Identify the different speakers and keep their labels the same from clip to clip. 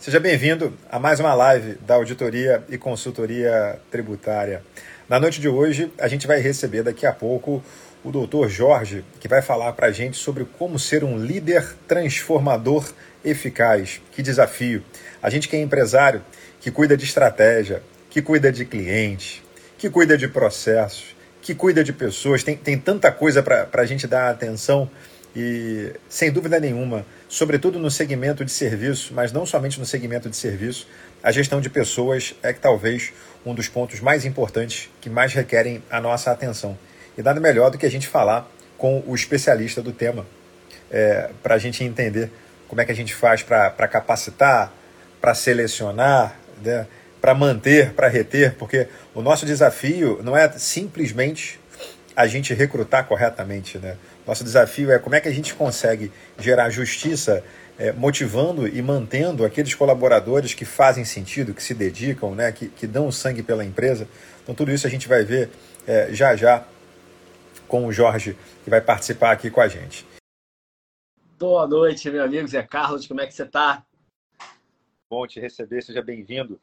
Speaker 1: Seja bem-vindo a mais uma live da Auditoria e Consultoria Tributária. Na noite de hoje, a gente vai receber daqui a pouco o doutor Jorge, que vai falar para a gente sobre como ser um líder transformador eficaz. Que desafio! A gente que é empresário, que cuida de estratégia, que cuida de cliente, que cuida de processos, que cuida de pessoas, tem, tem tanta coisa para a gente dar atenção e, sem dúvida nenhuma, sobretudo no segmento de serviço, mas não somente no segmento de serviço, a gestão de pessoas é que talvez um dos pontos mais importantes que mais requerem a nossa atenção. E nada melhor do que a gente falar com o especialista do tema, é, para a gente entender como é que a gente faz para capacitar, para selecionar, né, para manter, para reter, porque o nosso desafio não é simplesmente a gente recrutar corretamente, né? Nosso desafio é como é que a gente consegue gerar justiça é, motivando e mantendo aqueles colaboradores que fazem sentido, que se dedicam, né, que, que dão sangue pela empresa. Então, tudo isso a gente vai ver é, já já com o Jorge, que vai participar aqui com a gente.
Speaker 2: Boa noite, meu amigo Zé Carlos, como é que você está?
Speaker 1: Bom te receber, seja bem-vindo.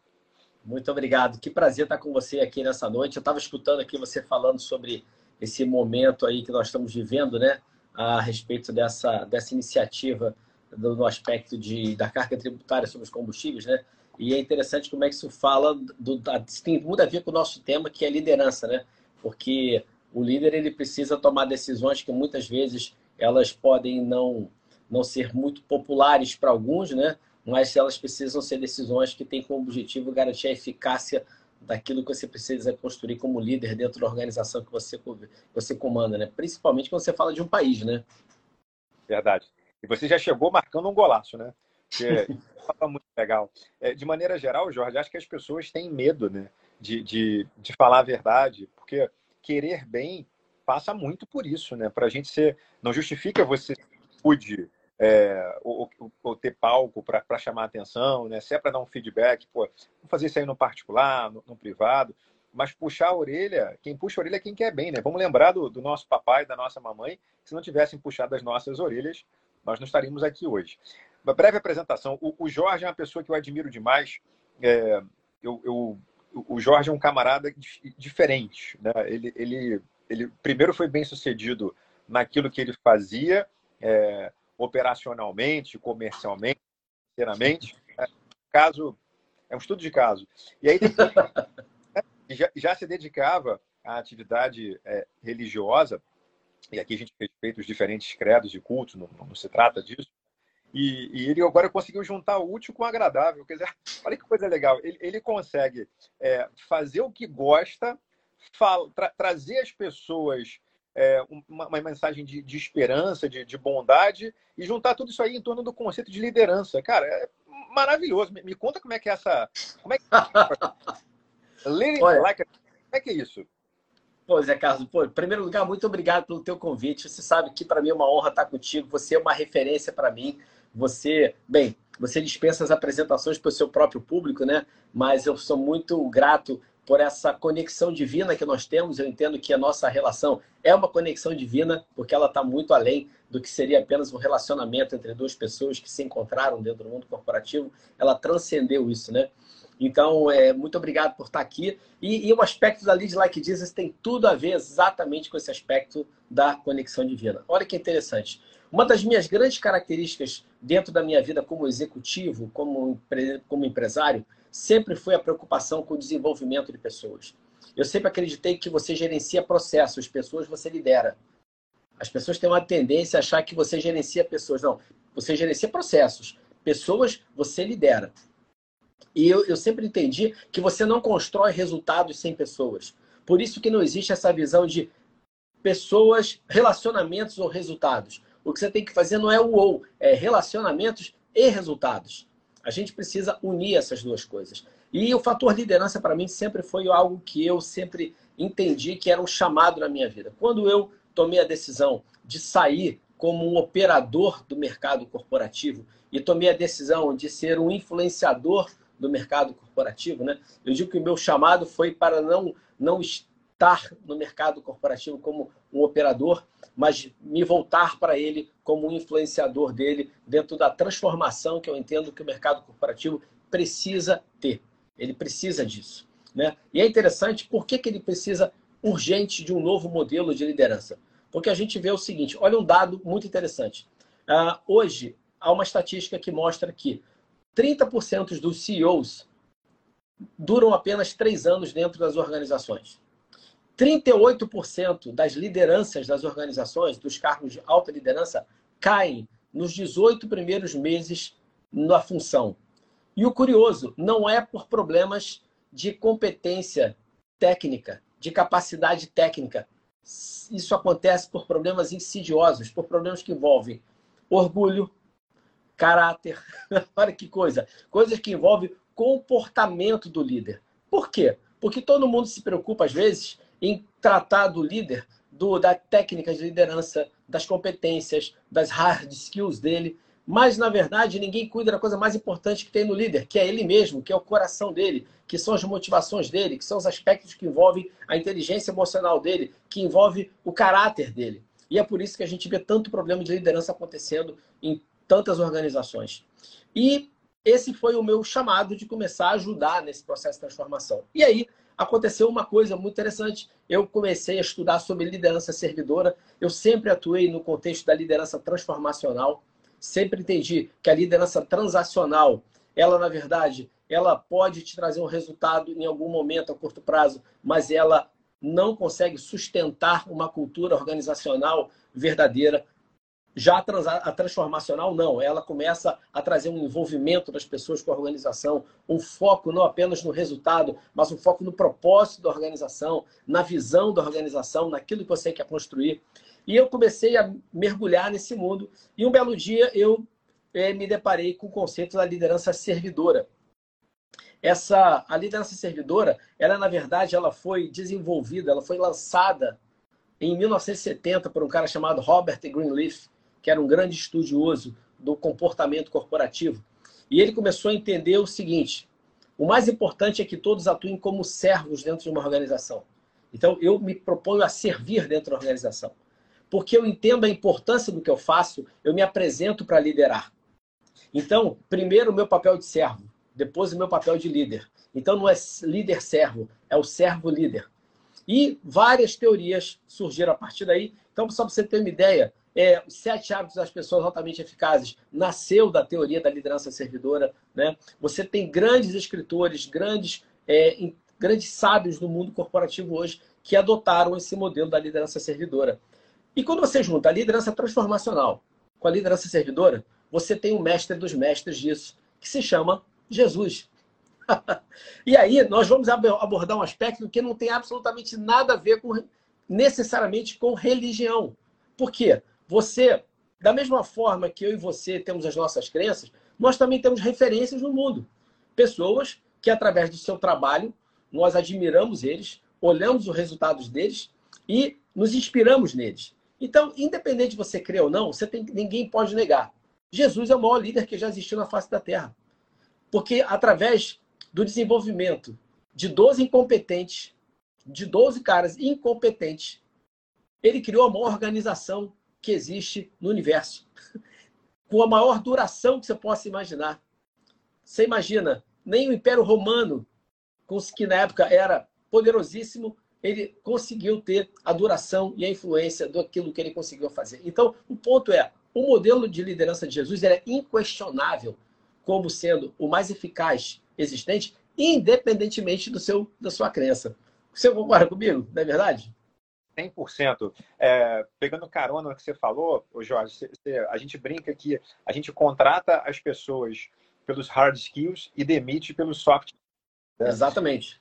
Speaker 2: Muito obrigado, que prazer estar com você aqui nessa noite. Eu estava escutando aqui você falando sobre esse momento aí que nós estamos vivendo, né, a respeito dessa, dessa iniciativa do, no aspecto de, da carga tributária sobre os combustíveis, né? E é interessante como é que isso fala, do, da, tem muito a ver com o nosso tema, que é liderança, né? Porque o líder ele precisa tomar decisões que muitas vezes elas podem não, não ser muito populares para alguns, né? Mas elas precisam ser decisões que têm como objetivo garantir a eficácia daquilo que você precisa construir como líder dentro da organização que você, que você comanda, né? Principalmente quando você fala de um país, né?
Speaker 1: Verdade. E você já chegou marcando um golaço, né? É muito legal. É, de maneira geral, Jorge, acho que as pessoas têm medo, né? De, de, de falar a verdade, porque querer bem passa muito por isso, né? Para a gente ser. Não justifica você cuide é, ou, ou, ter palco para chamar atenção, né? Se é para dar um feedback, pô, vamos fazer isso aí no particular, no, no, privado, mas puxar a orelha, quem puxa a orelha é quem quer bem, né? Vamos lembrar do, do nosso papai, da nossa mamãe, se não tivessem puxado as nossas orelhas, nós não estaríamos aqui hoje. Uma breve apresentação. O, o Jorge é uma pessoa que eu admiro demais. É, eu, eu, o Jorge é um camarada diferente, né? Ele, ele, ele primeiro foi bem sucedido naquilo que ele fazia. É, operacionalmente, comercialmente, financeiramente. É, caso, é um estudo de caso. E aí depois, já, já se dedicava à atividade é, religiosa, e aqui a gente respeita os diferentes credos de culto, não, não se trata disso. E, e, ele agora conseguiu juntar o útil com o agradável. Quer dizer, olha que coisa legal. Ele, ele consegue é, fazer o que gosta, fala, tra, trazer as pessoas é, uma, uma, mensagem de, de esperança, de, de, bondade, e juntar tudo isso aí em torno do conceito de liderança. Cara, é maravilhoso. Me, me conta como é que é essa. Como é que. Leading like. Como é que é isso?
Speaker 2: Pô, Zé Carlos, pô, em primeiro lugar, muito obrigado pelo teu convite. Você sabe que para mim é uma honra estar contigo. Você é uma referência para mim. Você, bem, você dispensa as apresentações para o seu próprio público, né? Mas eu sou muito grato por essa conexão divina que nós temos. Eu entendo que a nossa relação é uma conexão divina, porque ela está muito além do que seria apenas um relacionamento entre duas pessoas que se encontraram dentro do mundo corporativo. Ela transcendeu isso, né? Então, é, muito obrigado por estar aqui. E, e o aspecto da Lead Like Jesus tem tudo a ver exatamente com esse aspecto da conexão divina. Olha que interessante. Uma das minhas grandes características dentro da minha vida como executivo, como, como empresário, sempre foi a preocupação com o desenvolvimento de pessoas. Eu sempre acreditei que você gerencia processos, pessoas você lidera. As pessoas têm uma tendência a achar que você gerencia pessoas. Não, você gerencia processos. Pessoas você lidera. E eu, eu sempre entendi que você não constrói resultados sem pessoas. Por isso que não existe essa visão de pessoas, relacionamentos ou resultados. O que você tem que fazer não é o ou, é relacionamentos e resultados. A gente precisa unir essas duas coisas. E o fator liderança, para mim, sempre foi algo que eu sempre entendi que era um chamado na minha vida. Quando eu tomei a decisão de sair como um operador do mercado corporativo e tomei a decisão de ser um influenciador do mercado corporativo, né? Eu digo que o meu chamado foi para não não estar no mercado corporativo como um operador, mas me voltar para ele como um influenciador dele dentro da transformação que eu entendo que o mercado corporativo precisa ter. Ele precisa disso. Né? E é interessante, por que, que ele precisa urgente de um novo modelo de liderança? Porque a gente vê o seguinte, olha um dado muito interessante. Uh, hoje, há uma estatística que mostra que 30% dos CEOs duram apenas três anos dentro das organizações. 38% das lideranças das organizações, dos cargos de alta liderança, caem nos 18 primeiros meses na função. E o curioso, não é por problemas de competência técnica, de capacidade técnica. Isso acontece por problemas insidiosos, por problemas que envolvem orgulho, caráter. Olha que coisa. Coisas que envolvem comportamento do líder. Por quê? Porque todo mundo se preocupa, às vezes, em tratar do líder, do, da técnica de liderança, das competências, das hard skills dele, mas na verdade ninguém cuida da coisa mais importante que tem no líder, que é ele mesmo, que é o coração dele, que são as motivações dele, que são os aspectos que envolvem a inteligência emocional dele, que envolve o caráter dele. E é por isso que a gente vê tanto problema de liderança acontecendo em tantas organizações. E esse foi o meu chamado de começar a ajudar nesse processo de transformação. E aí, aconteceu uma coisa muito interessante. Eu comecei a estudar sobre liderança servidora. Eu sempre atuei no contexto da liderança transformacional. Sempre entendi que a liderança transacional, ela na verdade, ela pode te trazer um resultado em algum momento a curto prazo, mas ela não consegue sustentar uma cultura organizacional verdadeira já a transformacional, não. Ela começa a trazer um envolvimento das pessoas com a organização, um foco não apenas no resultado, mas um foco no propósito da organização, na visão da organização, naquilo que você quer construir. E eu comecei a mergulhar nesse mundo. E um belo dia eu é, me deparei com o conceito da liderança servidora. Essa, a liderança servidora, ela na verdade, ela foi desenvolvida, ela foi lançada em 1970 por um cara chamado Robert Greenleaf que era um grande estudioso do comportamento corporativo. E ele começou a entender o seguinte: o mais importante é que todos atuem como servos dentro de uma organização. Então, eu me proponho a servir dentro da organização. Porque eu entendo a importância do que eu faço, eu me apresento para liderar. Então, primeiro o meu papel de servo, depois o meu papel de líder. Então, não é líder-servo, é o servo-líder. E várias teorias surgiram a partir daí. Então, só para você ter uma ideia, é, os sete hábitos das pessoas altamente eficazes nasceu da teoria da liderança servidora. Né? Você tem grandes escritores, grandes, é, grandes sábios do mundo corporativo hoje que adotaram esse modelo da liderança servidora. E quando você junta a liderança transformacional com a liderança servidora, você tem o mestre dos mestres disso, que se chama Jesus. e aí nós vamos abordar um aspecto que não tem absolutamente nada a ver com necessariamente com religião. Por quê? Você, da mesma forma que eu e você temos as nossas crenças, nós também temos referências no mundo. Pessoas que, através do seu trabalho, nós admiramos eles, olhamos os resultados deles e nos inspiramos neles. Então, independente de você crer ou não, você tem, ninguém pode negar. Jesus é o maior líder que já existiu na face da Terra. Porque através do desenvolvimento de 12 incompetentes, de 12 caras incompetentes, ele criou a maior organização que existe no universo, com a maior duração que você possa imaginar. Você imagina, nem o Império Romano, que na época era poderosíssimo, ele conseguiu ter a duração e a influência daquilo que ele conseguiu fazer. Então, o ponto é, o modelo de liderança de Jesus é inquestionável como sendo o mais eficaz existente, independentemente do seu, da sua crença. Você concorda comigo? Não é verdade?
Speaker 1: 100%. É, pegando carona no que você falou, Jorge, você, você, a gente brinca que a gente contrata as pessoas pelos hard skills e demite pelos soft.
Speaker 2: Né? Exatamente.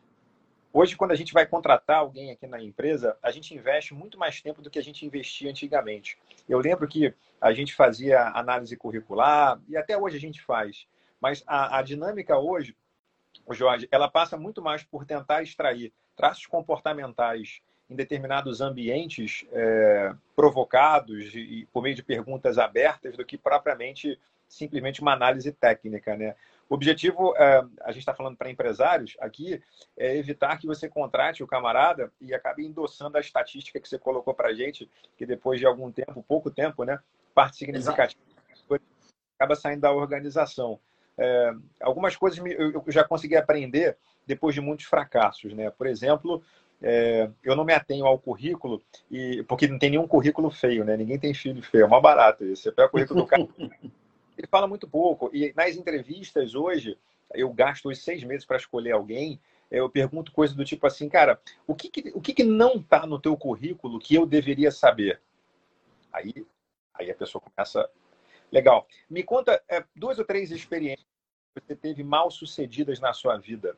Speaker 1: Hoje, quando a gente vai contratar alguém aqui na empresa, a gente investe muito mais tempo do que a gente investia antigamente. Eu lembro que a gente fazia análise curricular, e até hoje a gente faz, mas a, a dinâmica hoje, Jorge, ela passa muito mais por tentar extrair traços comportamentais em determinados ambientes é, provocados e por meio de perguntas abertas do que propriamente simplesmente uma análise técnica, né? O objetivo, é, a gente está falando para empresários aqui, é evitar que você contrate o camarada e acabe endossando a estatística que você colocou para a gente, que depois de algum tempo, pouco tempo, né, parte significativa acaba saindo da organização. É, algumas coisas eu já consegui aprender depois de muitos fracassos, né? Por exemplo, é, eu não me atenho ao currículo, e porque não tem nenhum currículo feio, né? Ninguém tem filho feio, é uma barato isso. Você pega o currículo do cara, ele fala muito pouco. E nas entrevistas hoje, eu gasto os seis meses para escolher alguém, eu pergunto coisas do tipo assim, cara, o que, que o que, que não está no teu currículo que eu deveria saber? Aí, aí a pessoa começa. Legal. Me conta é, duas ou três experiências que você teve mal sucedidas na sua vida.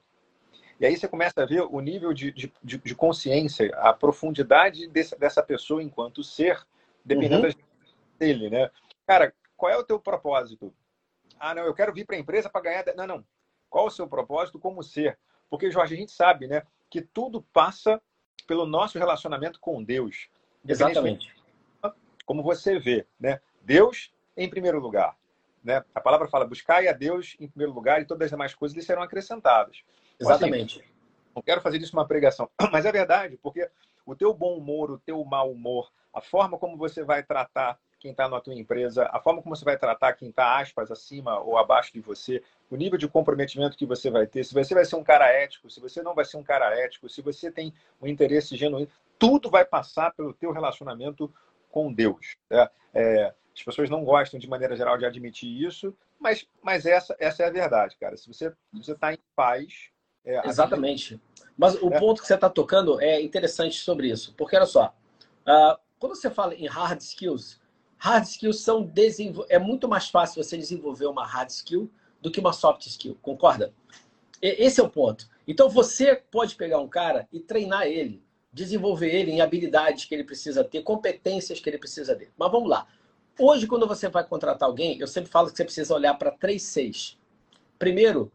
Speaker 1: E aí você começa a ver o nível de, de, de consciência, a profundidade desse, dessa pessoa enquanto ser, dependendo uhum. dele, né? Cara, qual é o teu propósito? Ah, não, eu quero vir para a empresa para ganhar. Não, não. Qual o seu propósito como ser? Porque, Jorge, a gente sabe, né, que tudo passa pelo nosso relacionamento com Deus.
Speaker 2: Exatamente.
Speaker 1: Como você vê, né? Deus em primeiro lugar. Né? A palavra fala buscar a Deus em primeiro lugar e todas as demais coisas lhe serão acrescentadas.
Speaker 2: Exatamente. Assim,
Speaker 1: não quero fazer disso uma pregação, mas é verdade, porque o teu bom humor, o teu mau humor, a forma como você vai tratar quem está na tua empresa, a forma como você vai tratar quem está, aspas, acima ou abaixo de você, o nível de comprometimento que você vai ter, se você vai ser um cara ético, se você não vai ser um cara ético, se você tem um interesse genuíno, tudo vai passar pelo teu relacionamento com Deus. Né? É, as pessoas não gostam, de maneira geral, de admitir isso, mas, mas essa, essa é a verdade, cara. Se você está em paz,
Speaker 2: é, Exatamente. Mas o é. ponto que você está tocando é interessante sobre isso. Porque, olha só, uh, quando você fala em hard skills, hard skills são desenvol... é muito mais fácil você desenvolver uma hard skill do que uma soft skill, concorda? Esse é o ponto. Então você pode pegar um cara e treinar ele, desenvolver ele em habilidades que ele precisa ter, competências que ele precisa ter. Mas vamos lá. Hoje, quando você vai contratar alguém, eu sempre falo que você precisa olhar para três seis. Primeiro,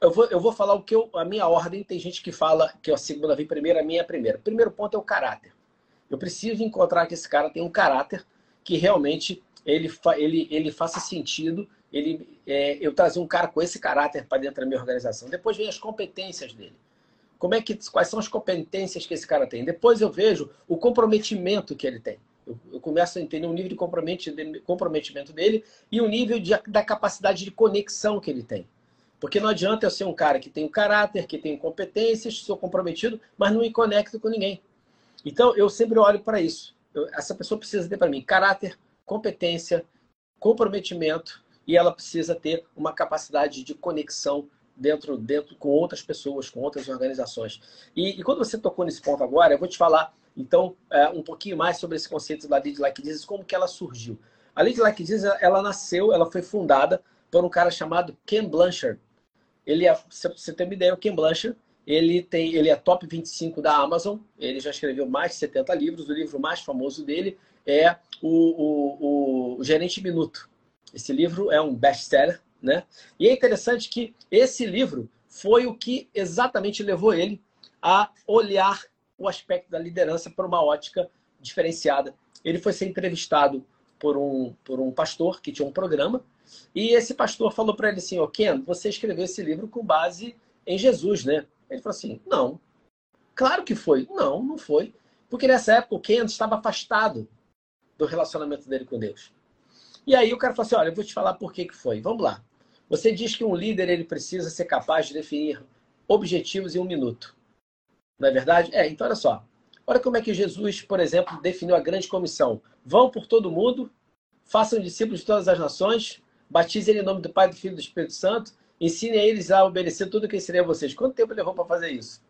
Speaker 2: eu vou, eu vou falar o que eu, a minha ordem. Tem gente que fala que a segunda vem primeiro, a minha é a primeira. Primeiro ponto é o caráter. Eu preciso encontrar que esse cara tem um caráter que realmente ele, ele, ele faça sentido. Ele, é, eu trazer um cara com esse caráter para dentro da minha organização. Depois vem as competências dele. Como é que, quais são as competências que esse cara tem? Depois eu vejo o comprometimento que ele tem. Eu, eu começo a entender o nível de comprometimento dele e o nível de, da capacidade de conexão que ele tem. Porque não adianta eu ser um cara que tem o caráter, que tem competências, sou comprometido, mas não me conecto com ninguém. Então, eu sempre olho para isso. Eu, essa pessoa precisa ter para mim caráter, competência, comprometimento e ela precisa ter uma capacidade de conexão dentro, dentro com outras pessoas, com outras organizações. E, e quando você tocou nesse ponto agora, eu vou te falar, então, é, um pouquinho mais sobre esse conceito da Lei de Jesus, como que ela surgiu. A Lei de Jesus, ela nasceu, ela foi fundada por um cara chamado Ken Blanchard, ele é, se você ter uma ideia, o Ken Blanchard, ele, tem, ele é top 25 da Amazon, ele já escreveu mais de 70 livros, o livro mais famoso dele é o, o, o Gerente Minuto. Esse livro é um best-seller, né? E é interessante que esse livro foi o que exatamente levou ele a olhar o aspecto da liderança por uma ótica diferenciada. Ele foi ser entrevistado por um, por um pastor que tinha um programa e esse pastor falou para ele assim: Ô oh, Ken, você escreveu esse livro com base em Jesus, né? Ele falou assim: Não. Claro que foi. Não, não foi. Porque nessa época o Ken estava afastado do relacionamento dele com Deus. E aí o cara falou assim: Olha, eu vou te falar por que, que foi. Vamos lá. Você diz que um líder ele precisa ser capaz de definir objetivos em um minuto. Não é verdade? É, então olha só. Olha como é que Jesus, por exemplo, definiu a grande comissão. Vão por todo mundo, façam discípulos de todas as nações, Batize ele em nome do Pai, do Filho e do Espírito Santo. Ensine eles a obedecer tudo o que ensinei a vocês. Quanto tempo levou para fazer isso?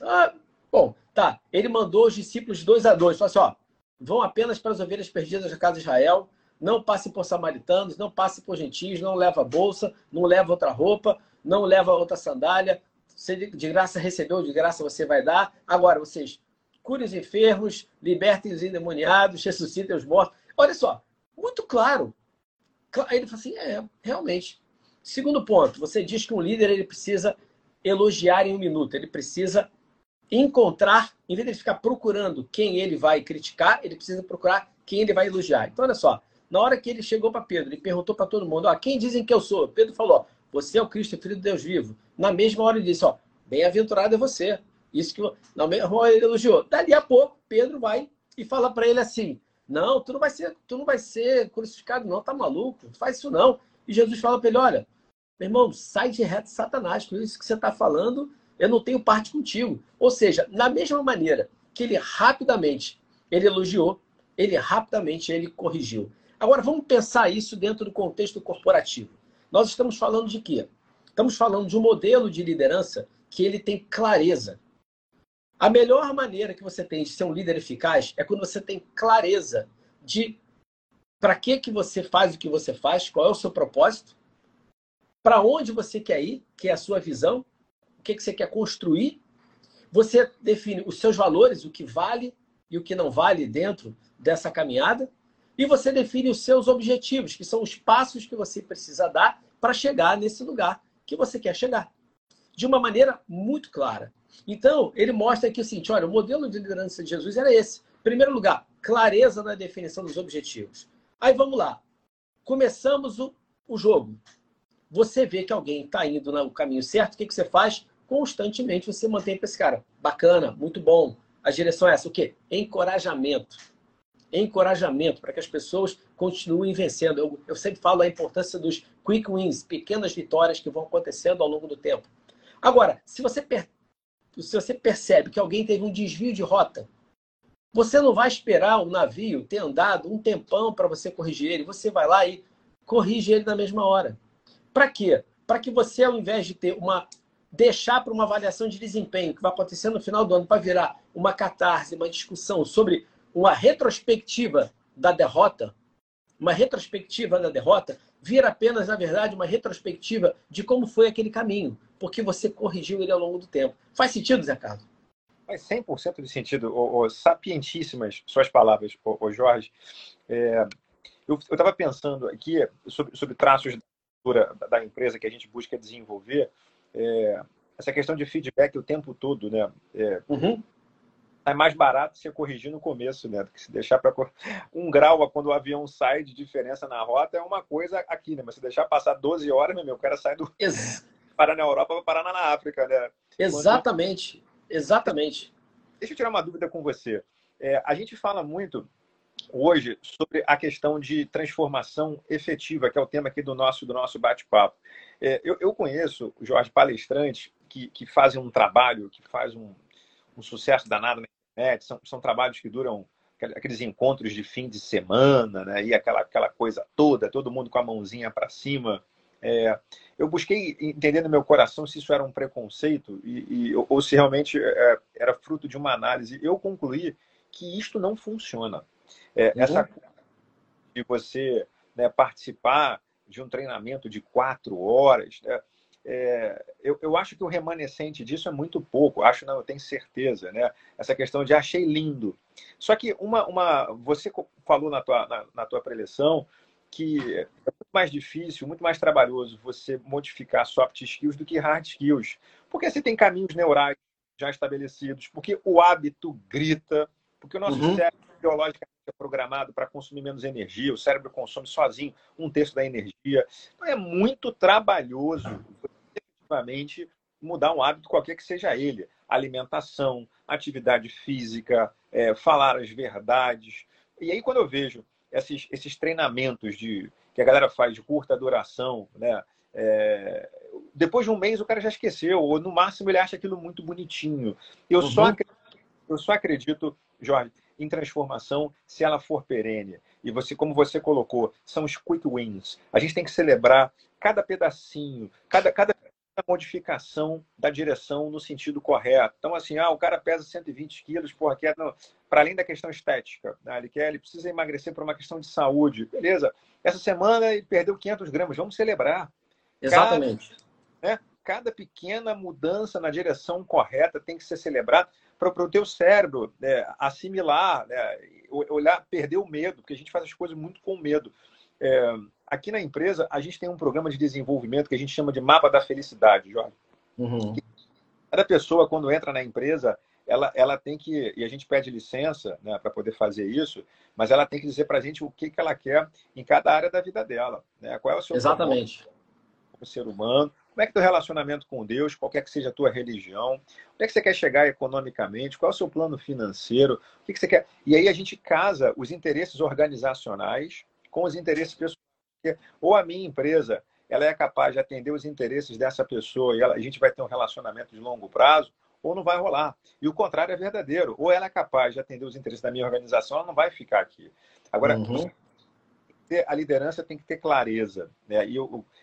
Speaker 2: Ah, bom, tá. Ele mandou os discípulos dois a dois. Falou assim, ó, vão apenas para as ovelhas perdidas da casa de Israel. Não passe por samaritanos, não passe por gentios, não leva bolsa, não leva outra roupa, não leva outra sandália. Você de graça recebeu, de graça você vai dar. Agora, vocês curem os enfermos, libertem os endemoniados, ressuscitem os mortos. Olha só, muito claro. Ele falou assim: é, realmente. Segundo ponto, você diz que um líder ele precisa elogiar em um minuto, ele precisa encontrar, em vez de ficar procurando quem ele vai criticar, ele precisa procurar quem ele vai elogiar. Então, olha só, na hora que ele chegou para Pedro, ele perguntou para todo mundo: ó, quem dizem que eu sou? Pedro falou: você é o Cristo, filho de Deus vivo. Na mesma hora ele disse, ó, bem-aventurado é você. Isso que na mesma ele elogiou. Dali a pouco, Pedro vai e fala para ele assim: Não, tu não vai ser, tu não vai ser crucificado, não, tá maluco? Não faz isso não. E Jesus fala para ele: Olha, meu irmão, sai de reto Satanás, com isso que você está falando, eu não tenho parte contigo. Ou seja, na mesma maneira que ele rapidamente ele elogiou, ele rapidamente ele corrigiu. Agora vamos pensar isso dentro do contexto corporativo. Nós estamos falando de quê? Estamos falando de um modelo de liderança que ele tem clareza. A melhor maneira que você tem de ser um líder eficaz é quando você tem clareza de para que que você faz o que você faz, qual é o seu propósito, para onde você quer ir, que é a sua visão, o que, que você quer construir. Você define os seus valores, o que vale e o que não vale dentro dessa caminhada. E você define os seus objetivos, que são os passos que você precisa dar para chegar nesse lugar que você quer chegar. De uma maneira muito clara. Então, ele mostra aqui o seguinte: olha, o modelo de liderança de Jesus era esse. Em primeiro lugar, clareza na definição dos objetivos. Aí vamos lá. Começamos o, o jogo. Você vê que alguém está indo no caminho certo, o que, que você faz? Constantemente você mantém para esse cara. Bacana, muito bom. A direção é essa. O quê? Encorajamento. Encorajamento para que as pessoas continuem vencendo. Eu, eu sempre falo a importância dos quick wins, pequenas vitórias que vão acontecendo ao longo do tempo. Agora, se você, se você percebe que alguém teve um desvio de rota, você não vai esperar o navio ter andado um tempão para você corrigir ele. Você vai lá e corrige ele na mesma hora. Para quê? Para que você, ao invés de ter uma. deixar para uma avaliação de desempenho que vai acontecer no final do ano para virar uma catarse, uma discussão sobre uma retrospectiva da derrota, uma retrospectiva da derrota, vira apenas, na verdade, uma retrospectiva de como foi aquele caminho, porque você corrigiu ele ao longo do tempo. Faz sentido, Zé Carlos?
Speaker 1: Faz 100% de sentido. O, o, sapientíssimas suas palavras, o, Jorge. É, eu estava pensando aqui sobre, sobre traços da empresa que a gente busca desenvolver, é, essa questão de feedback o tempo todo, né? É, uhum. É mais barato você corrigir no começo, né? Do que se deixar para um grau quando o avião sai de diferença na rota é uma coisa aqui, né? Mas se deixar passar 12 horas, meu, meu o cara sai do Ex... parar na Europa para parar na África, né?
Speaker 2: Exatamente, quando... exatamente.
Speaker 1: Deixa eu tirar uma dúvida com você. É, a gente fala muito hoje sobre a questão de transformação efetiva, que é o tema aqui do nosso, do nosso bate-papo. É, eu, eu, conheço, Jorge, palestrantes que, que fazem um trabalho, que faz um, um sucesso danado na internet, são, são trabalhos que duram aqueles encontros de fim de semana, né? E aquela, aquela coisa toda, todo mundo com a mãozinha para cima. É, eu busquei entender no meu coração se isso era um preconceito e, e ou se realmente é, era fruto de uma análise. Eu concluí que isto não funciona. É, uhum. Essa de você né, participar de um treinamento de quatro horas, né, é, eu, eu, acho que o remanescente disso é muito pouco. Acho, não, eu tenho certeza, né? Essa questão de achei lindo. Só que uma, uma você falou na tua, na, na tua preleção que é muito mais difícil, muito mais trabalhoso você modificar soft skills do que hard skills. Porque você tem caminhos neurais já estabelecidos, porque o hábito grita, porque o nosso uhum. cérebro biologicamente é programado para consumir menos energia, o cérebro consome sozinho um terço da energia. Então é muito trabalhoso efetivamente mudar um hábito qualquer que seja ele. Alimentação, atividade física, é, falar as verdades. E aí, quando eu vejo esses, esses treinamentos de, que a galera faz de curta duração, né? É, depois de um mês o cara já esqueceu, ou no máximo ele acha aquilo muito bonitinho. Eu, uhum. só, acredito, eu só acredito, Jorge, em transformação se ela for perene. E você, como você colocou, são os quick wins. A gente tem que celebrar cada pedacinho, cada, cada modificação da direção no sentido correto. Então, assim, ah, o cara pesa 120 quilos, porra, quer, para além da questão estética, né? ele quer, ele precisa emagrecer por uma questão de saúde. Beleza. Essa semana ele perdeu 500 gramas, vamos celebrar.
Speaker 2: Exatamente.
Speaker 1: Cada, né, cada pequena mudança na direção correta tem que ser celebrada para o teu cérebro né, assimilar, né, olhar, perder o medo, porque a gente faz as coisas muito com medo. É, aqui na empresa, a gente tem um programa de desenvolvimento que a gente chama de mapa da felicidade, Jorge. Uhum. Cada pessoa, quando entra na empresa, ela, ela tem que, e a gente pede licença né, para poder fazer isso, mas ela tem que dizer para a gente o que, que ela quer em cada área da vida dela. Né? Qual é o seu
Speaker 2: Exatamente.
Speaker 1: Como ser humano, como é que é o relacionamento com Deus, qualquer que seja a tua religião, onde é que você quer chegar economicamente, qual é o seu plano financeiro, o que, que você quer. E aí a gente casa os interesses organizacionais com os interesses pessoais. Ou a minha empresa ela é capaz de atender os interesses dessa pessoa e ela, a gente vai ter um relacionamento de longo prazo, ou não vai rolar. E o contrário é verdadeiro. Ou ela é capaz de atender os interesses da minha organização, ela não vai ficar aqui. Agora, uhum. a liderança tem que ter clareza né? e,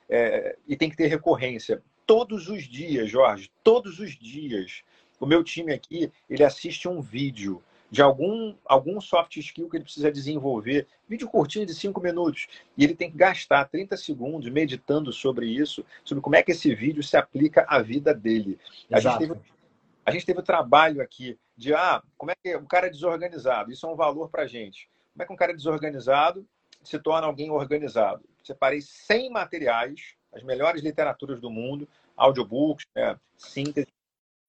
Speaker 1: é, e tem que ter recorrência. Todos os dias, Jorge, todos os dias. O meu time aqui, ele assiste um vídeo de algum, algum soft skill que ele precisa desenvolver. Vídeo curtinho de cinco minutos. E ele tem que gastar 30 segundos meditando sobre isso, sobre como é que esse vídeo se aplica à vida dele. A gente, teve, a gente teve o trabalho aqui de, ah, como é que o cara é desorganizado? Isso é um valor para gente. Como é que um cara é desorganizado se torna alguém organizado? Separei 100 materiais, as melhores literaturas do mundo, audiobooks, né, síntese.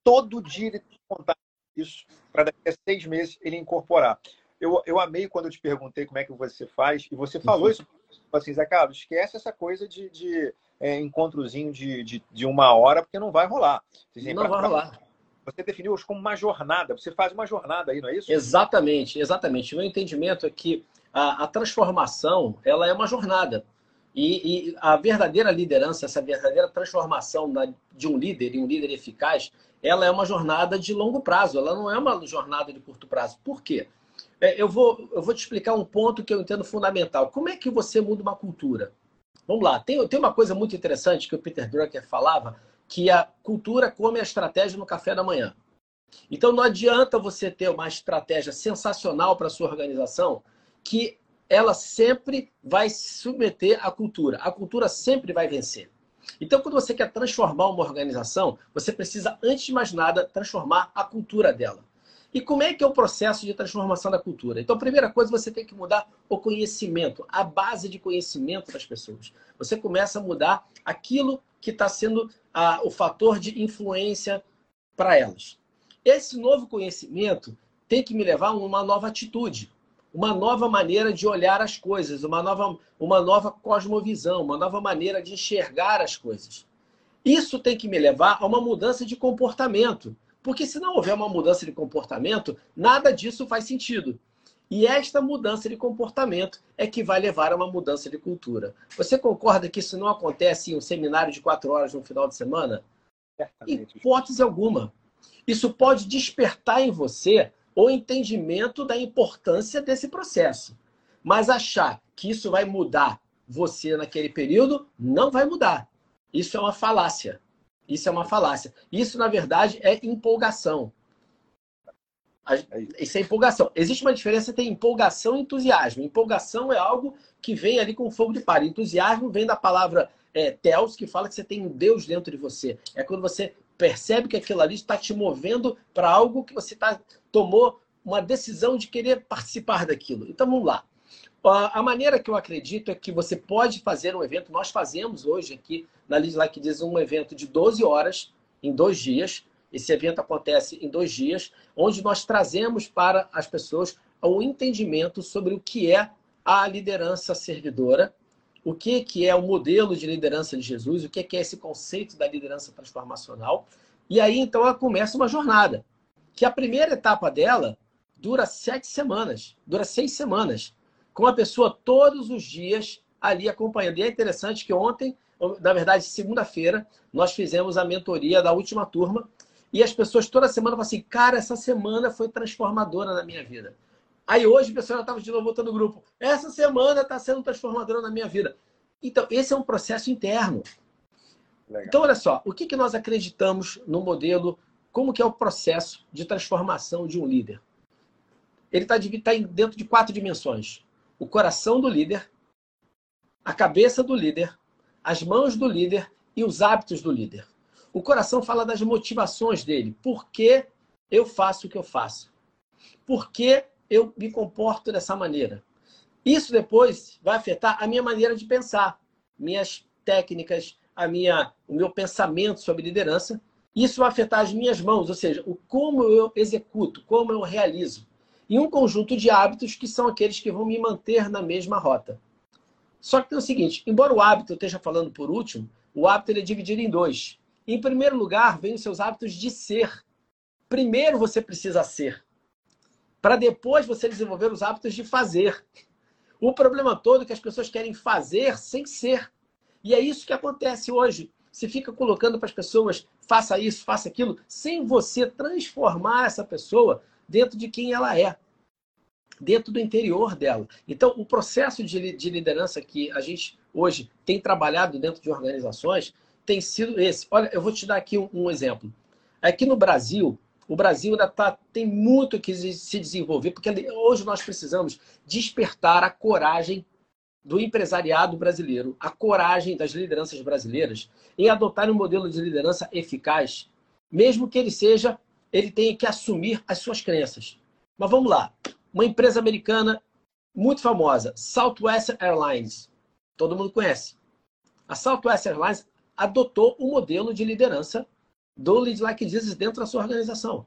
Speaker 1: Todo dia ele tem contar isso para daqui a seis meses ele incorporar. Eu, eu amei quando eu te perguntei como é que você faz, e você falou uhum. isso. Assim, Zé Carlos, esquece essa coisa de, de é, encontrozinho de, de, de, uma hora, porque não vai rolar.
Speaker 2: Dizem, não pra, vai rolar.
Speaker 1: Você definiu isso como uma jornada. Você faz uma jornada aí, não é isso?
Speaker 2: Exatamente, exatamente. O meu entendimento é que a, a transformação ela é uma jornada. E, e, a verdadeira liderança, essa verdadeira transformação de um líder e um líder eficaz, ela é uma jornada de longo prazo, ela não é uma jornada de curto prazo. Por quê? É, eu, vou, eu vou te explicar um ponto que eu entendo fundamental. Como é que você muda uma cultura? Vamos lá, tem, tem uma coisa muito interessante que o Peter Drucker falava, que a cultura come a estratégia no café da manhã. Então não adianta você ter uma estratégia sensacional para sua organização que ela sempre vai submeter à cultura. A cultura sempre vai vencer. Então, quando você quer transformar uma organização, você precisa, antes de mais nada, transformar a cultura dela. E como é que é o processo de transformação da cultura? Então, a primeira coisa, você tem que mudar o conhecimento, a base de conhecimento das pessoas. Você começa a mudar aquilo que está sendo a, o fator de influência para elas. Esse novo conhecimento tem que me levar a uma nova atitude uma nova maneira de olhar as coisas, uma nova, uma nova cosmovisão, uma nova maneira de enxergar as coisas. Isso tem que me levar a uma mudança de comportamento. Porque se não houver uma mudança de comportamento, nada disso faz sentido. E esta mudança de comportamento é que vai levar a uma mudança de cultura. Você concorda que isso não acontece em um seminário de quatro horas no final de semana? Certamente. Hipótese alguma. Isso pode despertar em você o entendimento da importância desse processo. Mas achar que isso vai mudar você naquele período, não vai mudar. Isso é uma falácia. Isso é uma falácia. Isso, na verdade, é empolgação. É isso é empolgação. Existe uma diferença entre empolgação e entusiasmo. Empolgação é algo que vem ali com fogo de palha. Entusiasmo vem da palavra é, teos, que fala que você tem um Deus dentro de você. É quando você percebe que aquilo ali está te movendo para algo que você tá, tomou uma decisão de querer participar daquilo. Então vamos lá. A maneira que eu acredito é que você pode fazer um evento, nós fazemos hoje aqui na Lead Like Diz um evento de 12 horas, em dois dias. Esse evento acontece em dois dias, onde nós trazemos para as pessoas o entendimento sobre o que é a liderança servidora, o que, que é o modelo de liderança de Jesus, o que, que é esse conceito da liderança transformacional. E aí, então, ela começa uma jornada, que a primeira etapa dela dura sete semanas, dura seis semanas, com a pessoa todos os dias ali acompanhando. E é interessante que ontem, na verdade, segunda-feira, nós fizemos a mentoria da última turma e as pessoas toda semana falam assim, cara, essa semana foi transformadora na minha vida. Aí hoje a pessoa já estava de novo voltando no grupo. Essa semana está sendo transformadora na minha vida. Então, esse é um processo interno. Legal. Então, olha só, o que, que nós acreditamos no modelo, como que é o processo de transformação de um líder? Ele está tá dentro de quatro dimensões. O coração do líder, a cabeça do líder, as mãos do líder e os hábitos do líder. O coração fala das motivações dele. Por que eu faço o que eu faço? Por que eu me comporto dessa maneira. Isso depois vai afetar a minha maneira de pensar, minhas técnicas, a minha, o meu pensamento sobre liderança. Isso vai afetar as minhas mãos, ou seja, o como eu executo, como eu realizo. E um conjunto de hábitos que são aqueles que vão me manter na mesma rota. Só que tem o seguinte, embora o hábito eu esteja falando por último, o hábito ele é dividido em dois. Em primeiro lugar, vem os seus hábitos de ser. Primeiro você precisa ser, para depois você desenvolver os hábitos de fazer. O problema todo é que as pessoas querem fazer sem ser. E é isso que acontece hoje. Você fica colocando para as pessoas, faça isso, faça aquilo, sem você transformar essa pessoa dentro de quem ela é, dentro do interior dela. Então, o processo de, de liderança que a gente hoje tem trabalhado dentro de organizações tem sido esse. Olha, eu vou te dar aqui um exemplo. Aqui no Brasil, o Brasil ainda tá, tem muito que se desenvolver, porque hoje nós precisamos despertar a coragem do empresariado brasileiro, a coragem das lideranças brasileiras em adotar um modelo de liderança eficaz, mesmo que ele seja, ele tenha que assumir as suas crenças. Mas vamos lá. Uma empresa americana muito famosa, Southwest Airlines. Todo mundo conhece. A Southwest Airlines adotou o um modelo de liderança do Lead Like Jesus dentro da sua organização.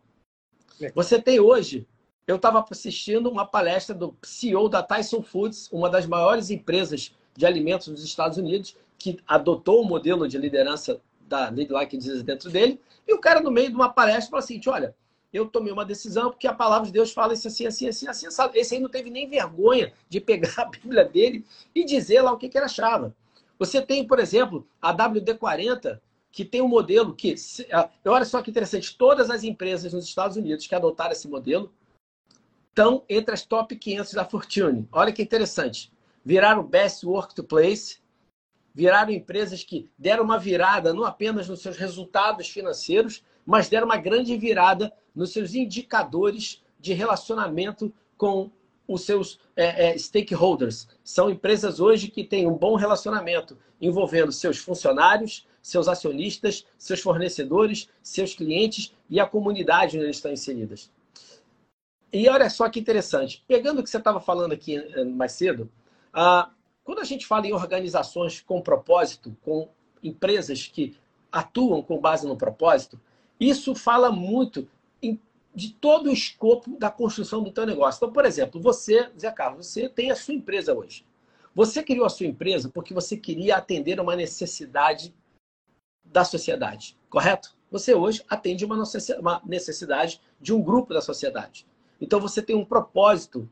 Speaker 2: Você tem hoje, eu estava assistindo uma palestra do CEO da Tyson Foods, uma das maiores empresas de alimentos dos Estados Unidos, que adotou o modelo de liderança da Lead Like Jesus dentro dele, e o cara no meio de uma palestra falou assim, olha, eu tomei uma decisão porque a palavra de Deus fala isso assim, assim, assim, assim, assim. Esse aí não teve nem vergonha de pegar a Bíblia dele e dizer lá o que, que ele achava. Você tem, por exemplo, a WD-40, que tem um modelo que... Olha só que interessante, todas as empresas nos Estados Unidos que adotaram esse modelo estão entre as top 500 da Fortune. Olha que interessante. Viraram Best Work to Place, viraram empresas que deram uma virada não apenas nos seus resultados financeiros, mas deram uma grande virada nos seus indicadores de relacionamento com os seus é, é, stakeholders. São empresas hoje que têm um bom relacionamento envolvendo seus funcionários, seus acionistas, seus fornecedores, seus clientes e a comunidade onde eles estão inseridas. E olha só que interessante. Pegando o que você estava falando aqui eh, mais cedo, ah, quando a gente fala em organizações com propósito, com empresas que atuam com base no propósito, isso fala muito de todo o escopo da construção do teu negócio. Então, por exemplo, você, Zé Carlos, você tem a sua empresa hoje. Você criou a sua empresa porque você queria atender uma necessidade da sociedade, correto? Você hoje atende uma necessidade de um grupo da sociedade. Então você tem um propósito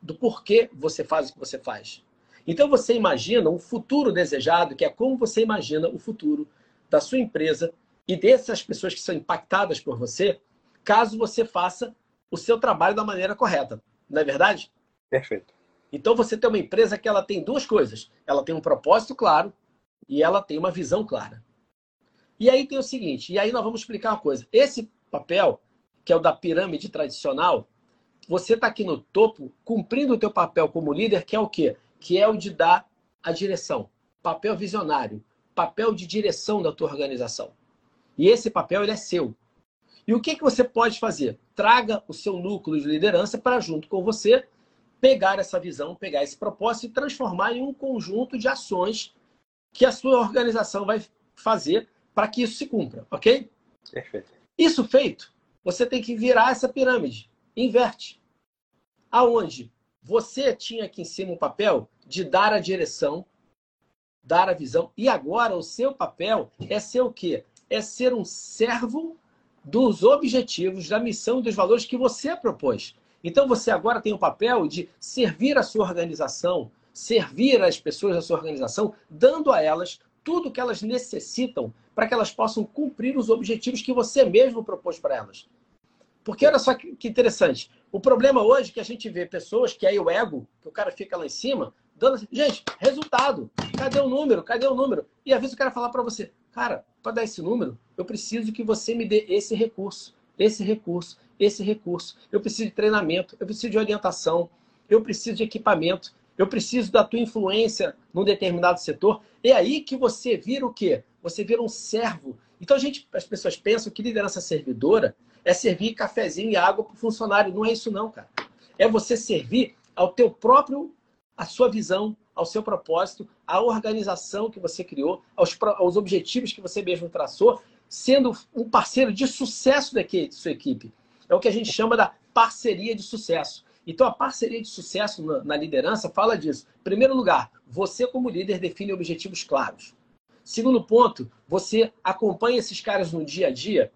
Speaker 2: do porquê você faz o que você faz. Então você imagina um futuro desejado, que é como você imagina o futuro da sua empresa e dessas pessoas que são impactadas por você, caso você faça o seu trabalho da maneira correta. Não é verdade?
Speaker 1: Perfeito.
Speaker 2: Então você tem uma empresa que ela tem duas coisas. Ela tem um propósito claro e ela tem uma visão clara. E aí tem o seguinte, e aí nós vamos explicar uma coisa. Esse papel, que é o da pirâmide tradicional, você está aqui no topo cumprindo o teu papel como líder, que é o quê? Que é o de dar a direção. Papel visionário, papel de direção da tua organização. E esse papel ele é seu. E o que, que você pode fazer? Traga o seu núcleo de liderança para, junto com você, pegar essa visão, pegar esse propósito e transformar em um conjunto de ações que a sua organização vai fazer para que isso se cumpra, ok?
Speaker 1: Perfeito.
Speaker 2: Isso feito, você tem que virar essa pirâmide. Inverte. Aonde você tinha aqui em cima um papel de dar a direção, dar a visão, e agora o seu papel é ser o quê? é ser um servo dos objetivos, da missão e dos valores que você propôs. Então você agora tem o papel de servir a sua organização, servir as pessoas da sua organização, dando a elas tudo o que elas necessitam para que elas possam cumprir os objetivos que você mesmo propôs para elas. Porque olha só que interessante. O problema hoje é que a gente vê pessoas que aí o ego, que o cara fica lá em cima, dando assim, gente, resultado. Cadê o número? Cadê o número? E às vezes o cara falar para você, cara, para dar esse número, eu preciso que você me dê esse recurso, esse recurso, esse recurso. Eu preciso de treinamento, eu preciso de orientação, eu preciso de equipamento, eu preciso da tua influência num determinado setor. É aí que você vira o quê? Você vira um servo. Então a gente, as pessoas pensam que liderança servidora é servir cafezinho e água para o funcionário. Não é isso não, cara. É você servir ao teu próprio, a sua visão, ao seu propósito, à organização que você criou, aos, aos objetivos que você mesmo traçou, sendo um parceiro de sucesso da sua equipe. É o que a gente chama da parceria de sucesso. Então, a parceria de sucesso na, na liderança fala disso. Em primeiro lugar, você, como líder, define objetivos claros. Segundo ponto, você acompanha esses caras no dia a dia,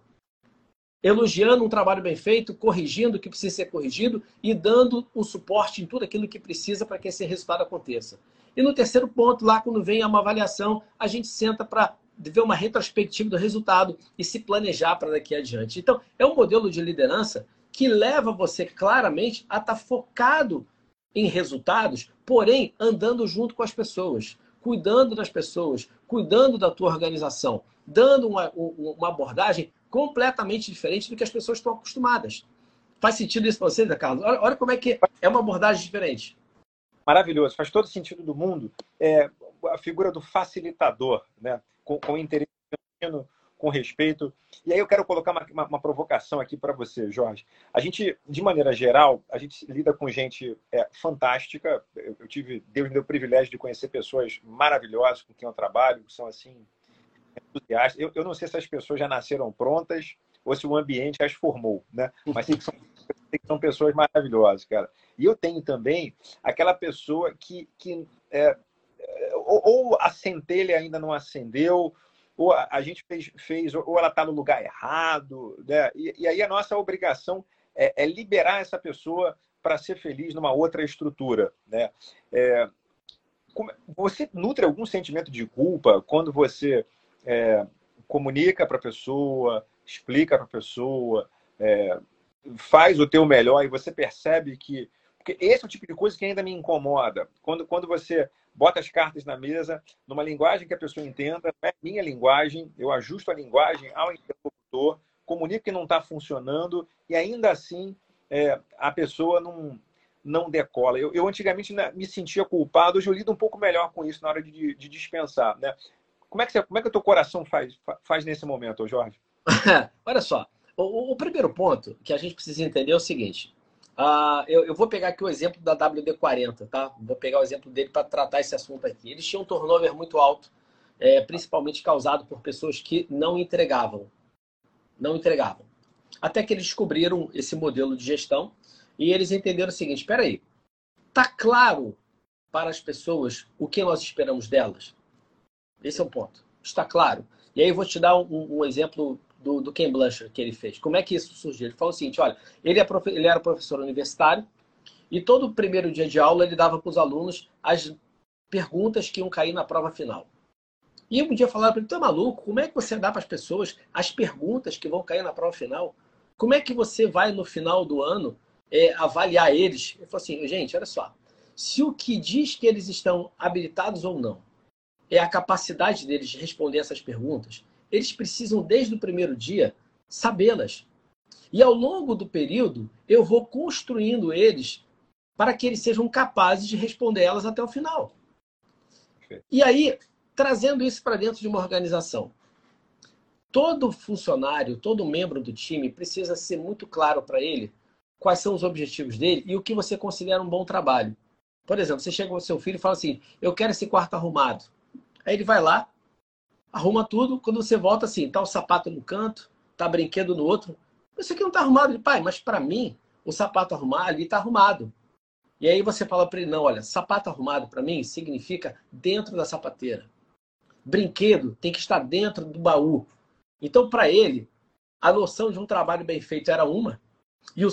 Speaker 2: elogiando um trabalho bem feito, corrigindo o que precisa ser corrigido e dando o suporte em tudo aquilo que precisa para que esse resultado aconteça. E no terceiro ponto, lá quando vem uma avaliação, a gente senta para ver uma retrospectiva do resultado e se planejar para daqui adiante. Então, é um modelo de liderança que leva você claramente a estar tá focado em resultados, porém andando junto com as pessoas, cuidando das pessoas, cuidando da tua organização, dando uma, uma abordagem completamente diferente do que as pessoas estão acostumadas. Faz sentido isso para você, Carlos? Olha, olha, como é que é uma abordagem diferente.
Speaker 1: Maravilhoso, faz todo sentido do mundo. É a figura do facilitador, né? com, com interesse com respeito. E aí eu quero colocar uma, uma, uma provocação aqui para você, Jorge. A gente, de maneira geral, a gente lida com gente é, fantástica. Eu, eu, tive, Deus me deu o privilégio de conhecer pessoas maravilhosas com quem eu trabalho, que são assim entusiastas. Eu, eu não sei se as pessoas já nasceram prontas ou se o ambiente as formou, né? Mas que são, são pessoas maravilhosas, cara. E eu tenho também aquela pessoa que, que é, ou, ou a centelha ainda não acendeu, ou a, gente fez, fez, ou ela está no lugar errado, né? E, e, aí a nossa obrigação é, é liberar essa pessoa para ser feliz numa outra estrutura, né? É, você nutre algum sentimento de culpa quando você é, comunica para a pessoa, explica para a pessoa, é, faz o teu melhor e você percebe que porque esse é o tipo de coisa que ainda me incomoda. Quando, quando você bota as cartas na mesa, numa linguagem que a pessoa entenda, não é minha linguagem, eu ajusto a linguagem ao interlocutor, comunico que não está funcionando e ainda assim é, a pessoa não, não decola. Eu, eu antigamente né, me sentia culpado, hoje eu lido um pouco melhor com isso na hora de, de dispensar. Né? Como, é que você, como é que o teu coração faz, faz nesse momento, Jorge?
Speaker 2: Olha só, o, o primeiro ponto que a gente precisa entender é o seguinte: Uh, eu, eu, vou pegar aqui o exemplo da WD-40, tá? Vou pegar o exemplo dele para tratar esse assunto aqui. Eles tinham um turnover muito alto, é, principalmente causado por pessoas que não entregavam. Não entregavam. Até que eles descobriram esse modelo de gestão e eles entenderam o seguinte: espera aí, tá claro para as pessoas o que nós esperamos delas? Esse é o ponto. Está claro. E aí eu vou te dar um, um exemplo do, do Ken Blanchard que ele fez. Como é que isso surgiu? Ele falou o seguinte, olha, ele, é profe... ele era professor universitário e todo primeiro dia de aula ele dava para os alunos as perguntas que iam cair na prova final. E um dia falaram para ele, tu é maluco? Como é que você dá para as pessoas as perguntas que vão cair na prova final? Como é que você vai no final do ano é, avaliar eles? Ele falou assim, gente, olha só, se o que diz que eles estão habilitados ou não é a capacidade deles de responder essas perguntas, eles precisam, desde o primeiro dia, sabê-las. E ao longo do período, eu vou construindo eles para que eles sejam capazes de responder elas até o final. E aí, trazendo isso para dentro de uma organização. Todo funcionário, todo membro do time precisa ser muito claro para ele quais são os objetivos dele e o que você considera um bom trabalho. Por exemplo, você chega com seu filho e fala assim: Eu quero esse quarto arrumado. Aí ele vai lá, arruma tudo. Quando você volta, assim, tá o sapato no canto, tá brinquedo no outro. Isso aqui não tá arrumado. Ele, pai, mas para mim, o sapato arrumado ali tá arrumado. E aí você fala para ele, não, olha, sapato arrumado para mim significa dentro da sapateira. Brinquedo tem que estar dentro do baú. Então, para ele, a noção de um trabalho bem feito era uma e, o,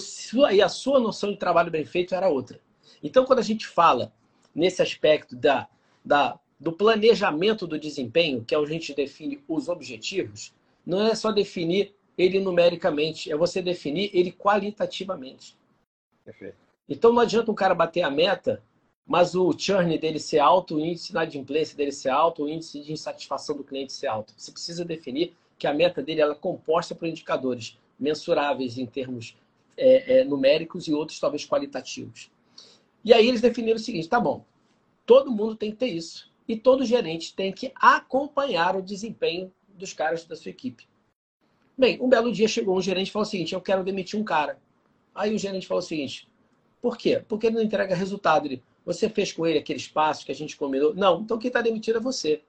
Speaker 2: e a sua noção de trabalho bem feito era outra. Então, quando a gente fala nesse aspecto da, da do planejamento do desempenho, que é onde a gente define os objetivos, não é só definir ele numericamente, é você definir ele qualitativamente. Perfeito. Então não adianta um cara bater a meta, mas o churn dele ser alto, o índice de inadimplência dele ser alto, o índice de insatisfação do cliente ser alto. Você precisa definir que a meta dele ela é composta por indicadores mensuráveis em termos é, é, numéricos e outros talvez qualitativos. E aí eles definiram o seguinte: tá bom, todo mundo tem que ter isso e todo gerente tem que acompanhar o desempenho dos caras da sua equipe. Bem, um belo dia chegou um gerente e falou o seguinte: eu quero demitir um cara. Aí o gerente falou o seguinte: por quê? Porque ele não entrega resultado. Ele, você fez com ele aquele espaço que a gente combinou? Não, então quem está demitido é você.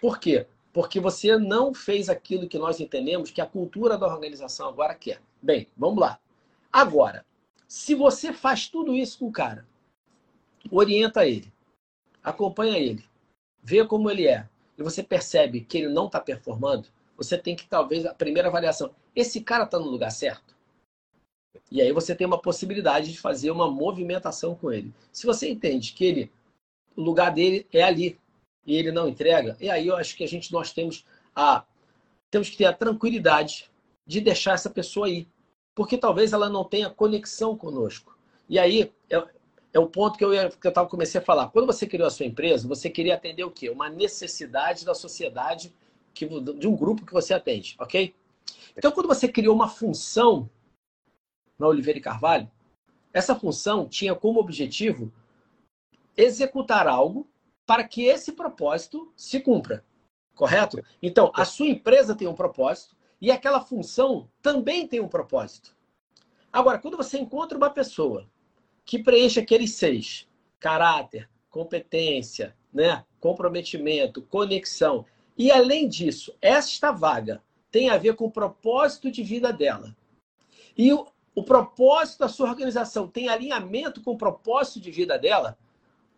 Speaker 2: Por quê? Porque você não fez aquilo que nós entendemos que a cultura da organização agora quer. Bem, vamos lá. Agora, se você faz tudo isso com o cara, orienta ele, acompanha ele, vê como ele é, e você percebe que ele não está performando, você tem que, talvez, a primeira avaliação, esse cara está no lugar certo? E aí você tem uma possibilidade de fazer uma movimentação com ele. Se você entende que ele, o lugar dele é ali e ele não entrega, e aí eu acho que a gente nós temos a temos que ter a tranquilidade de deixar essa pessoa ir, porque talvez ela não tenha conexão conosco. E aí é, o ponto que eu, que eu tava, comecei a falar. Quando você criou a sua empresa, você queria atender o quê? Uma necessidade da sociedade, que, de um grupo que você atende, ok? Então, quando você criou uma função na Oliveira e Carvalho, essa função tinha como objetivo executar algo para que esse propósito se cumpra. Correto? Então, a sua empresa tem um propósito e aquela função também tem um propósito. Agora, quando você encontra uma pessoa que preenche aqueles seis: caráter, competência, né, comprometimento, conexão, e além disso, esta vaga tem a ver com o propósito de vida dela. E o, o propósito da sua organização tem alinhamento com o propósito de vida dela,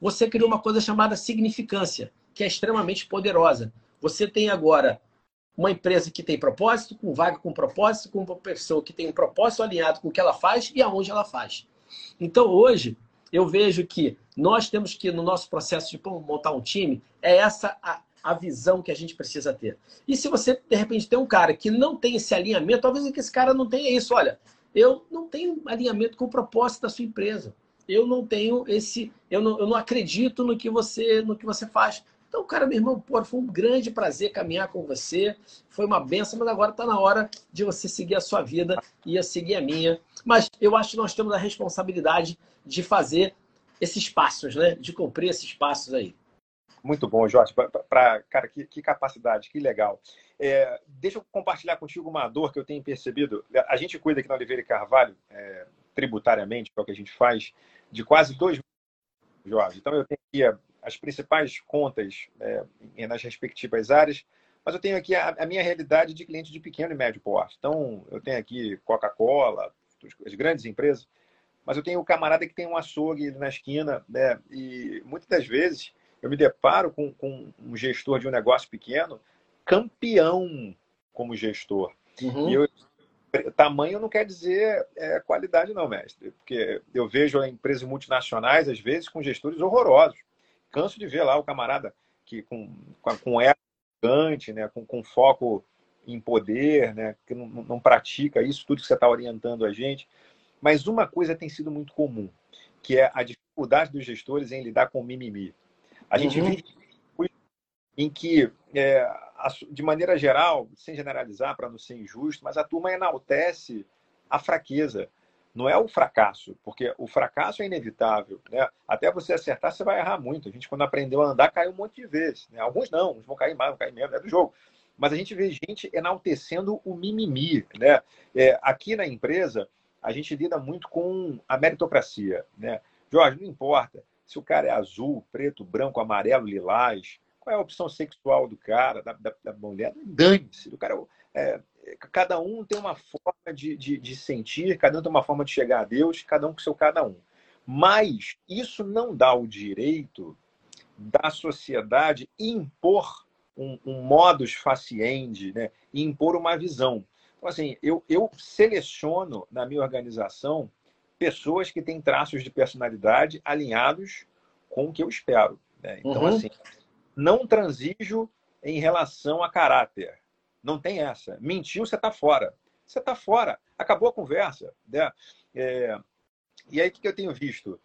Speaker 2: você cria uma coisa chamada significância, que é extremamente poderosa. Você tem agora uma empresa que tem propósito, com vaga com propósito, com uma pessoa que tem um propósito alinhado com o que ela faz e aonde ela faz. Então, hoje, eu vejo que nós temos que, no nosso processo de montar um time, é essa a, a visão que a gente precisa ter. E se você, de repente, tem um cara que não tem esse alinhamento, talvez esse cara não tenha isso. Olha, eu não tenho alinhamento com o propósito da sua empresa. Eu não tenho esse, eu não, eu não acredito no que você, no que você faz. Então, cara, meu irmão, pô, foi um grande prazer caminhar com você. Foi uma benção, mas agora está na hora de você seguir a sua vida e eu seguir a minha. Mas eu acho que nós temos a responsabilidade de fazer esses passos, né? De cumprir esses passos aí.
Speaker 1: Muito bom, Jorge. Pra, pra cara, que, que, capacidade, que legal. É, deixa eu compartilhar contigo uma dor que eu tenho percebido. A gente cuida aqui na Oliveira e Carvalho, é, tributariamente, que é o que a gente faz, de quase dois Jorge. Então, eu tenho aqui as principais contas é, nas respectivas áreas, mas eu tenho aqui a, a, minha realidade de cliente de pequeno e médio porte. Então, eu tenho aqui Coca-Cola, as grandes empresas, mas eu tenho o camarada que tem um açougue na esquina, né? E muitas das vezes eu me deparo com, com um gestor de um negócio pequeno, campeão como gestor. Uhum. E eu, tamanho não quer dizer é, qualidade, não, mestre. Porque eu vejo empresas multinacionais, às vezes, com gestores horrorosos canso de ver lá o camarada que com, com, ego gigante, né, com, com foco em poder, né, que não, não pratica isso tudo que você está orientando a gente. Mas uma coisa tem sido muito comum, que é a dificuldade dos gestores em lidar com o mimimi. A gente uhum. vive em que, é, de maneira geral, sem generalizar para não ser injusto, mas a turma enaltece a fraqueza não é o fracasso, porque o fracasso é inevitável. Né? Até você acertar, você vai errar muito. A gente, quando aprendeu a andar, caiu um monte de vezes. Né? Alguns não, uns vão cair mais, vão cair menos, é do jogo. Mas a gente vê gente enaltecendo o mimimi. Né? É, aqui na empresa, a gente lida muito com a meritocracia. Né? Jorge, não importa se o cara é azul, preto, branco, amarelo, lilás, qual é a opção sexual do cara, da, da, da mulher, dane-se. O cara é, cada um tem uma forma de, de, de, sentir, cada um tem uma forma de chegar a Deus, cada um com seu cada um. Mas isso não dá o direito da sociedade impor um, um modus faciendi, né? impor uma visão. Então, assim, eu, eu seleciono na minha organização pessoas que têm traços de personalidade alinhados com o que eu espero. Né? Então, uhum. assim, não transijo em relação a caráter. Não tem essa. Mentiu, você está fora. Você está fora. Acabou a conversa. Né? É... E aí, o que eu tenho visto?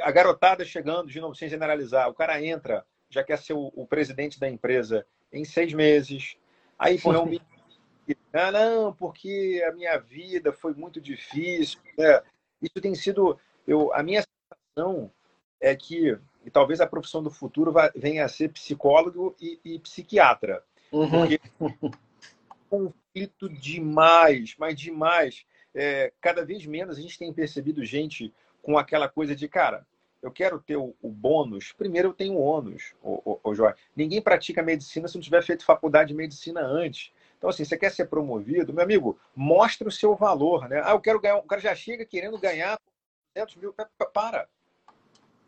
Speaker 1: A garotada chegando, de novo, sem generalizar. O cara entra, já quer ser o, o presidente da empresa em seis meses. Aí, pô, é um ah, não, porque a minha vida foi muito difícil. Né? Isso tem sido. Eu, a minha sensação é que, e talvez a profissão do futuro venha a ser psicólogo e, e psiquiatra. Uhum. Porque conflito demais, mas demais. É, cada vez menos a gente tem percebido gente com aquela coisa de, cara, eu quero ter o, o bônus, primeiro eu tenho o ônus, o, o, o Jorge. Ninguém pratica medicina se não tiver feito faculdade de medicina antes. Então, assim, você quer ser promovido, meu amigo, mostre o seu valor, né? Ah, eu quero ganhar, o cara já chega querendo ganhar 200 mil, para.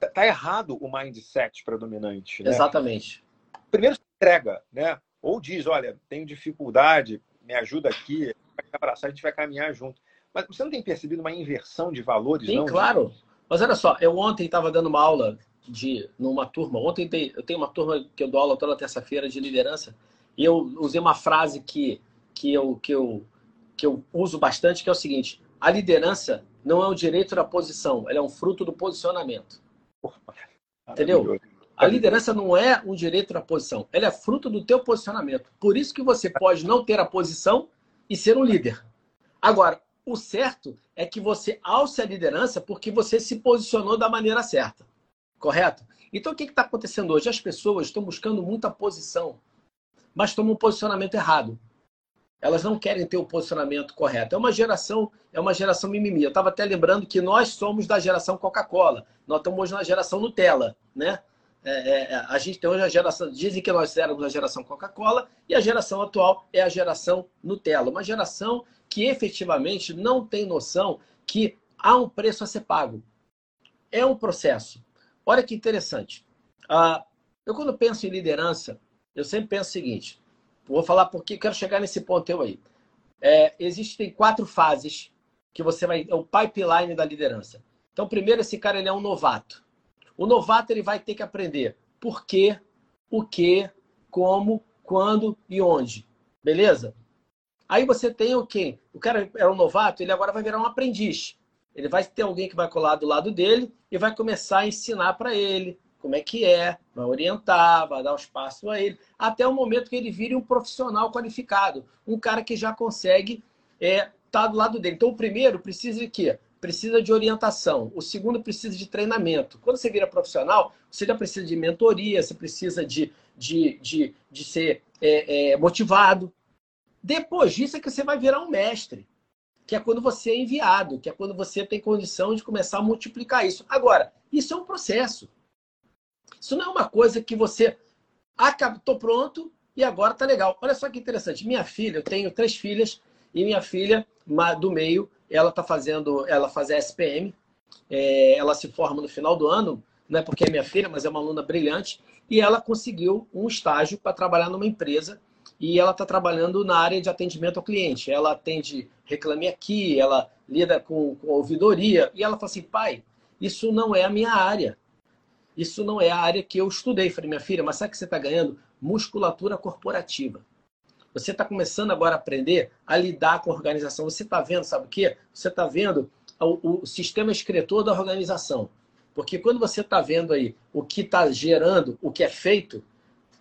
Speaker 1: tá, tá errado o mindset predominante. Né?
Speaker 2: Exatamente.
Speaker 1: Primeiro entrega, né? Ou diz, olha, tenho dificuldade, me ajuda aqui, vai abraçar, a gente vai caminhar junto. Mas você não tem percebido uma inversão de valores,
Speaker 2: Sim,
Speaker 1: não?
Speaker 2: claro. Mas olha só, eu ontem estava dando uma aula de numa turma. Ontem eu tenho uma turma que eu dou aula toda terça-feira de liderança e eu usei uma frase que, que, eu, que, eu, que eu uso bastante, que é o seguinte: a liderança não é o direito da posição, ela é um fruto do posicionamento. Entendeu? A liderança não é um direito da posição, ela é fruto do teu posicionamento. Por isso que você pode não ter a posição e ser um líder. Agora, o certo é que você alce a liderança porque você se posicionou da maneira certa. Correto? Então, o que está acontecendo hoje? As pessoas estão buscando muita posição, mas tomam um posicionamento errado. Elas não querem ter o posicionamento correto. É uma geração, é uma geração mimimi. Eu estava até lembrando que nós somos da geração Coca-Cola. Nós estamos hoje na geração Nutella, né? É, é, a gente tem hoje a geração. Dizem que nós éramos a geração Coca-Cola e a geração atual é a geração Nutella. Uma geração que efetivamente não tem noção que há um preço a ser pago. É um processo. Olha que interessante. Ah, eu, quando penso em liderança, eu sempre penso o seguinte: vou falar porque quero chegar nesse ponto eu aí. É, existem quatro fases que você vai. É o pipeline da liderança. Então, primeiro, esse cara ele é um novato. O novato ele vai ter que aprender por quê, o que, como, quando e onde. Beleza? Aí você tem o quê? O cara era um novato, ele agora vai virar um aprendiz. Ele vai ter alguém que vai colar do lado dele e vai começar a ensinar para ele como é que é, vai orientar, vai dar os passos a ele, até o momento que ele vire um profissional qualificado, um cara que já consegue estar é, tá do lado dele. Então, o primeiro precisa de quê? Precisa de orientação. O segundo precisa de treinamento. Quando você vira profissional, você já precisa de mentoria, você precisa de, de, de, de ser é, é, motivado. Depois disso é que você vai virar um mestre que é quando você é enviado, que é quando você tem condição de começar a multiplicar isso. Agora, isso é um processo. Isso não é uma coisa que você acabou pronto e agora tá legal. Olha só que interessante. Minha filha, eu tenho três filhas e minha filha do meio, ela tá fazendo, ela faz a SPM, é, ela se forma no final do ano, não é porque é minha filha, mas é uma aluna brilhante e ela conseguiu um estágio para trabalhar numa empresa e ela está trabalhando na área de atendimento ao cliente. Ela atende Reclame Aqui, ela lida com, com ouvidoria, e ela fala assim, pai, isso não é a minha área. Isso não é a área que eu estudei. falei, minha filha, mas sabe que você está ganhando? Musculatura corporativa. Você está começando agora a aprender a lidar com a organização. Você está vendo, sabe o quê? Você está vendo o, o sistema escritor da organização. Porque quando você está vendo aí o que está gerando, o que é feito,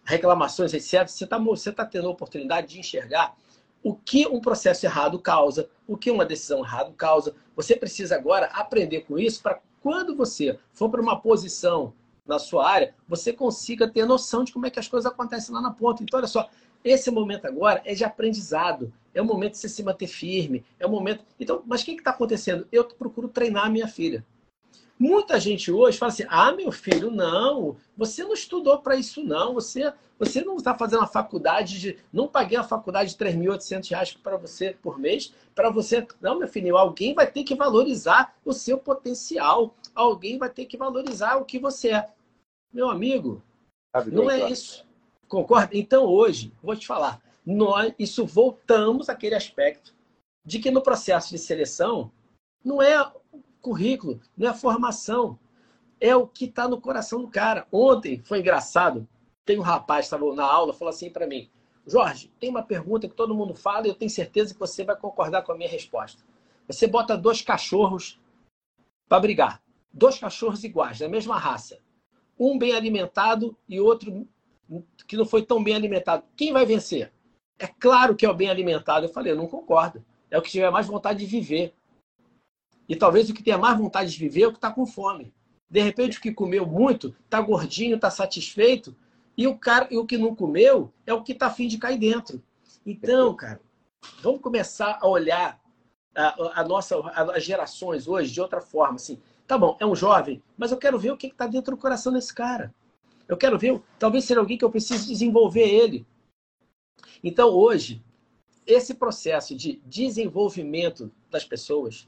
Speaker 2: reclamações, etc., você está você tá tendo a oportunidade de enxergar o que um processo errado causa, o que uma decisão errada causa. Você precisa agora aprender com isso para quando você for para uma posição na sua área, você consiga ter noção de como é que as coisas acontecem lá na ponta. Então, olha só, esse momento agora é de aprendizado, é o momento de você se manter firme, é o momento. Então, mas o que está acontecendo? Eu procuro treinar a minha filha. Muita gente hoje fala assim: ah, meu filho, não, você não estudou para isso, não. Você, você não está fazendo a faculdade de. Não paguei a faculdade de 3.800 reais para você por mês, para você. Não, meu filho, alguém vai ter que valorizar o seu potencial. Alguém vai ter que valorizar o que você é. Meu amigo, não é isso. Concorda? Então, hoje, vou te falar, nós, isso voltamos àquele aspecto de que no processo de seleção não é currículo, não é formação. É o que está no coração do cara. Ontem foi engraçado. Tem um rapaz que estava na aula, falou assim para mim: Jorge, tem uma pergunta que todo mundo fala e eu tenho certeza que você vai concordar com a minha resposta. Você bota dois cachorros para brigar. Dois cachorros iguais, da mesma raça. Um bem alimentado e outro que não foi tão bem alimentado. Quem vai vencer? É claro que é o bem alimentado. Eu falei, eu não concordo. É o que tiver mais vontade de viver. E talvez o que tenha mais vontade de viver é o que está com fome. De repente, o que comeu muito está gordinho, está satisfeito, e o cara, e o que não comeu é o que está afim de cair dentro. Então, cara, vamos começar a olhar a, a nossa, as gerações hoje de outra forma. Assim, tá bom, é um jovem, mas eu quero ver o que está dentro do coração desse cara. Eu quero ver, talvez seja alguém que eu preciso desenvolver ele. Então, hoje, esse processo de desenvolvimento das pessoas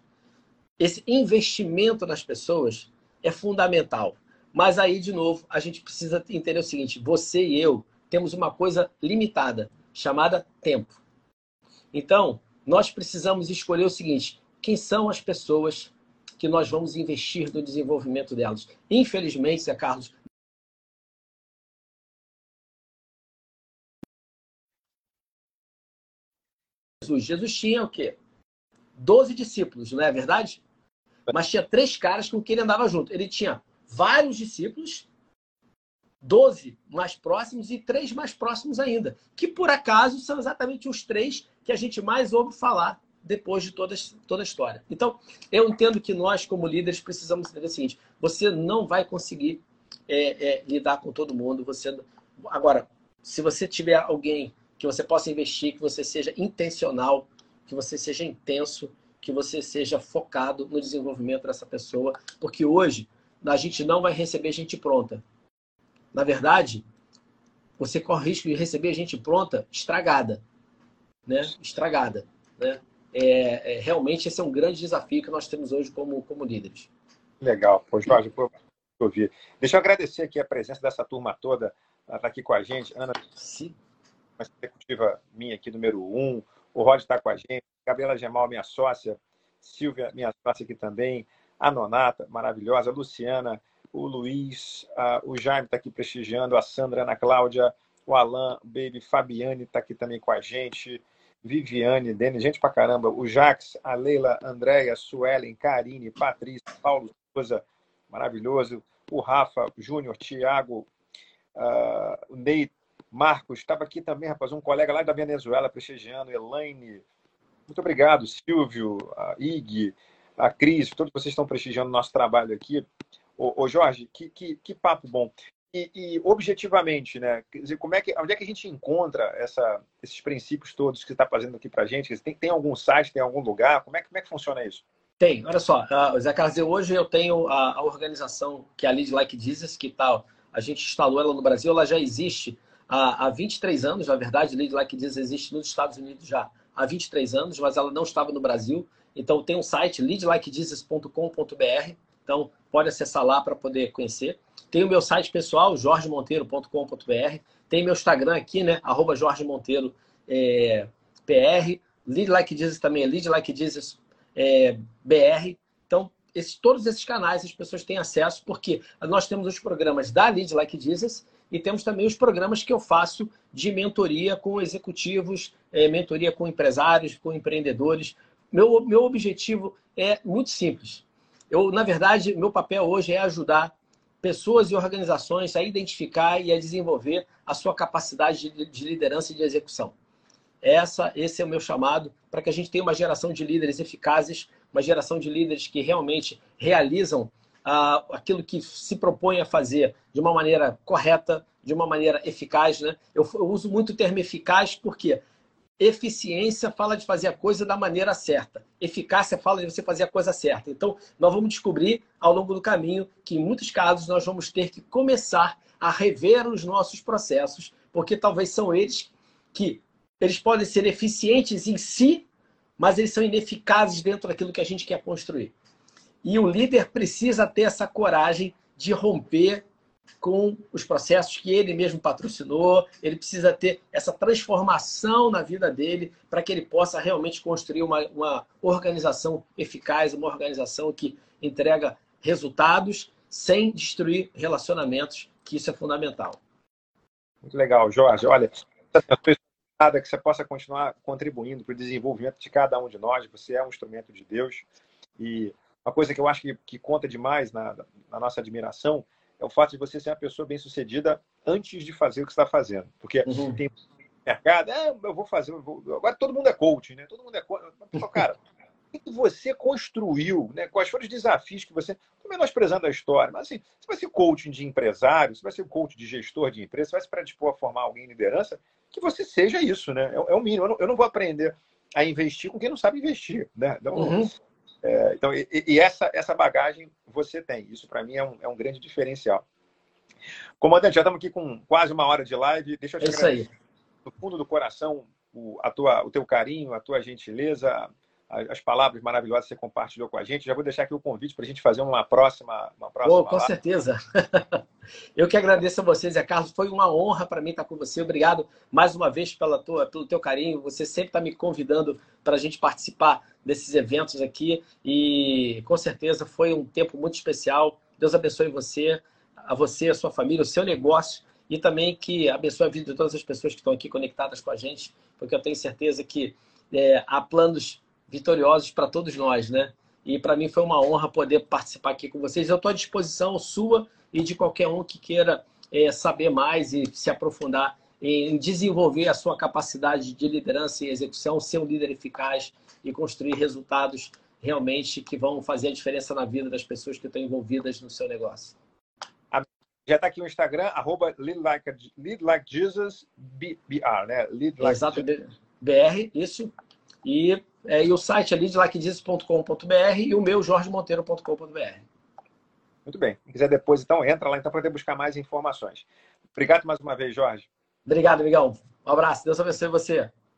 Speaker 2: esse investimento nas pessoas é fundamental. Mas aí, de novo, a gente precisa entender o seguinte: você e eu temos uma coisa limitada, chamada tempo. Então, nós precisamos escolher o seguinte: quem são as pessoas que nós vamos investir no desenvolvimento delas? Infelizmente, Zé Carlos, Jesus. Jesus tinha o quê? Doze discípulos, não é verdade? Mas tinha três caras com quem ele andava junto. Ele tinha vários discípulos, doze mais próximos e três mais próximos ainda, que por acaso são exatamente os três que a gente mais ouve falar depois de toda, toda a história. Então, eu entendo que nós, como líderes, precisamos entender o seguinte: você não vai conseguir é, é, lidar com todo mundo. Você Agora, se você tiver alguém que você possa investir, que você seja intencional, que você seja intenso, que você seja focado no desenvolvimento dessa pessoa, porque hoje a gente não vai receber gente pronta. Na verdade, você corre risco de receber gente pronta estragada, né? Estragada, né? É, é, realmente esse é um grande desafio que nós temos hoje como, como líderes.
Speaker 1: Legal, pois Jorge, vou ouvir. Deixa eu agradecer aqui a presença dessa turma toda, está aqui com a gente, Ana. Sim executiva minha aqui, número um. O Rod está com a gente. Gabriela Gemal, minha sócia. Silvia, minha sócia aqui também. A Nonata, maravilhosa. A Luciana, o Luiz, a, o Jaime está aqui prestigiando. A Sandra, a Ana Cláudia, o Alan, o Baby, Fabiane está aqui também com a gente. Viviane, Denis, gente pra caramba. O Jax, a Leila, Andréia, Suelen, Karine, Patrícia, Paulo Souza, maravilhoso. O Rafa, Júnior, Tiago, uh, o Ney Marcos, estava aqui também, rapaz, um colega lá da Venezuela prestigiando, Elaine. Muito obrigado, Silvio, a Ig, a Cris, todos vocês estão prestigiando o nosso trabalho aqui. Ô, ô Jorge, que, que, que, papo bom. E, e, objetivamente, né? Quer dizer, como é que, onde é que a gente encontra essa, esses princípios todos que você está fazendo aqui para a gente? Tem, tem algum site, tem algum lugar? Como é, como é que funciona isso?
Speaker 2: Tem, olha só, uh, Zé Carlos, hoje eu tenho a, a, organização que é a Lead Like Jesus, que tal, a gente instalou ela no Brasil, ela já existe há, há 23 anos, na verdade, Lead Like Diz existe nos Estados Unidos já há 23 anos, mas ela não estava no Brasil. Então tem um site, leadlikedizes.com.br, então pode acessar lá para poder conhecer. Tem o meu site pessoal, jorgemonteiro.com.br. Tem meu Instagram aqui, né? Arroba Jorge Monteiro é, PR. Lead Like Jesus também é Lead Like Jesus é, BR. Então, esses, todos esses canais as pessoas têm acesso, porque nós temos os programas da Lead Like Jesus e temos também os programas que eu faço de mentoria com executivos, é, mentoria com empresários, com empreendedores. Meu, meu objetivo é muito simples. Eu, na verdade, meu papel hoje é ajudar pessoas e organizações a identificar e a desenvolver a sua capacidade de, de liderança e de execução. Essa, esse é o meu chamado para que a gente tenha uma geração de líderes eficazes, uma geração de líderes que realmente realizam aquilo que se propõe a fazer de uma maneira correta, de uma maneira eficaz. Né? Eu, eu uso muito o termo eficaz porque eficiência fala de fazer a coisa da maneira certa. Eficácia fala de você fazer a coisa certa. Então, nós vamos descobrir ao longo do caminho que, em muitos casos, nós vamos ter que começar a rever os nossos processos, porque talvez são eles que eles podem ser eficientes em si, mas eles são ineficazes dentro daquilo que a gente quer construir. E o líder precisa ter essa coragem de romper com os processos que ele mesmo patrocinou, ele precisa ter essa transformação na vida dele para que ele possa realmente construir uma, uma organização eficaz, uma organização que entrega resultados sem destruir relacionamentos, que isso é fundamental.
Speaker 1: Muito legal, Jorge. Olha, que você possa continuar contribuindo para o desenvolvimento de cada um de nós. Você é um instrumento de Deus e uma coisa que eu acho que, que conta demais na, na, nossa admiração é o fato de você ser uma pessoa bem sucedida antes de fazer o que está fazendo. Porque uhum. tem mercado, é, eu vou fazer, eu vou... agora todo mundo é coach, né? Todo mundo é coach. Cara, o que você construiu, né? Quais foram os desafios que você. Estou menosprezando a história, mas assim, você vai ser coaching de empresário, você vai ser coach de gestor de empresa, você vai se predispor a formar alguém em liderança, que você seja isso, né? É, é o mínimo. Eu não, eu não, vou aprender a investir com quem não sabe investir, né? Então, uhum. É, então, e, e, essa, essa bagagem você tem. Isso, para mim, é um, é um grande diferencial. Comandante, já estamos aqui com quase uma hora de live. Deixa eu te é agradecer do fundo do coração o, a tua, o teu carinho, a tua gentileza, as palavras maravilhosas que você compartilhou com a gente. Já vou deixar aqui o convite para a gente fazer uma próxima. Uma próxima oh,
Speaker 2: com live. certeza. Eu que agradeço a vocês, Zé Carlos. Foi uma honra para mim estar com você. Obrigado mais uma vez pela tua, pelo teu carinho. Você sempre está me convidando para a gente participar desses eventos aqui. E com certeza foi um tempo muito especial. Deus abençoe você, a você, a sua família, o seu negócio e também que abençoe a vida de todas as pessoas que estão aqui conectadas com a gente, porque eu tenho certeza que é, há planos vitoriosos para todos nós, né? E para mim foi uma honra poder participar aqui com vocês. Eu estou à disposição sua e de qualquer um que queira é, saber mais e se aprofundar em desenvolver a sua capacidade de liderança e execução, ser um líder eficaz e construir resultados realmente que vão fazer a diferença na vida das pessoas que estão envolvidas no seu negócio.
Speaker 1: Já está aqui o Instagram, arroba lead like, lead like Jesus, BR, né?
Speaker 2: Lead like Exato, BR, isso. E, é, e o site é leadlikejesus.com.br e o meu, jorgemonteiro.com.br.
Speaker 1: Muito bem. Se quiser depois, então, entra lá então para poder buscar mais informações. Obrigado mais uma vez, Jorge.
Speaker 2: Obrigado, amigão. Um abraço. Deus abençoe você.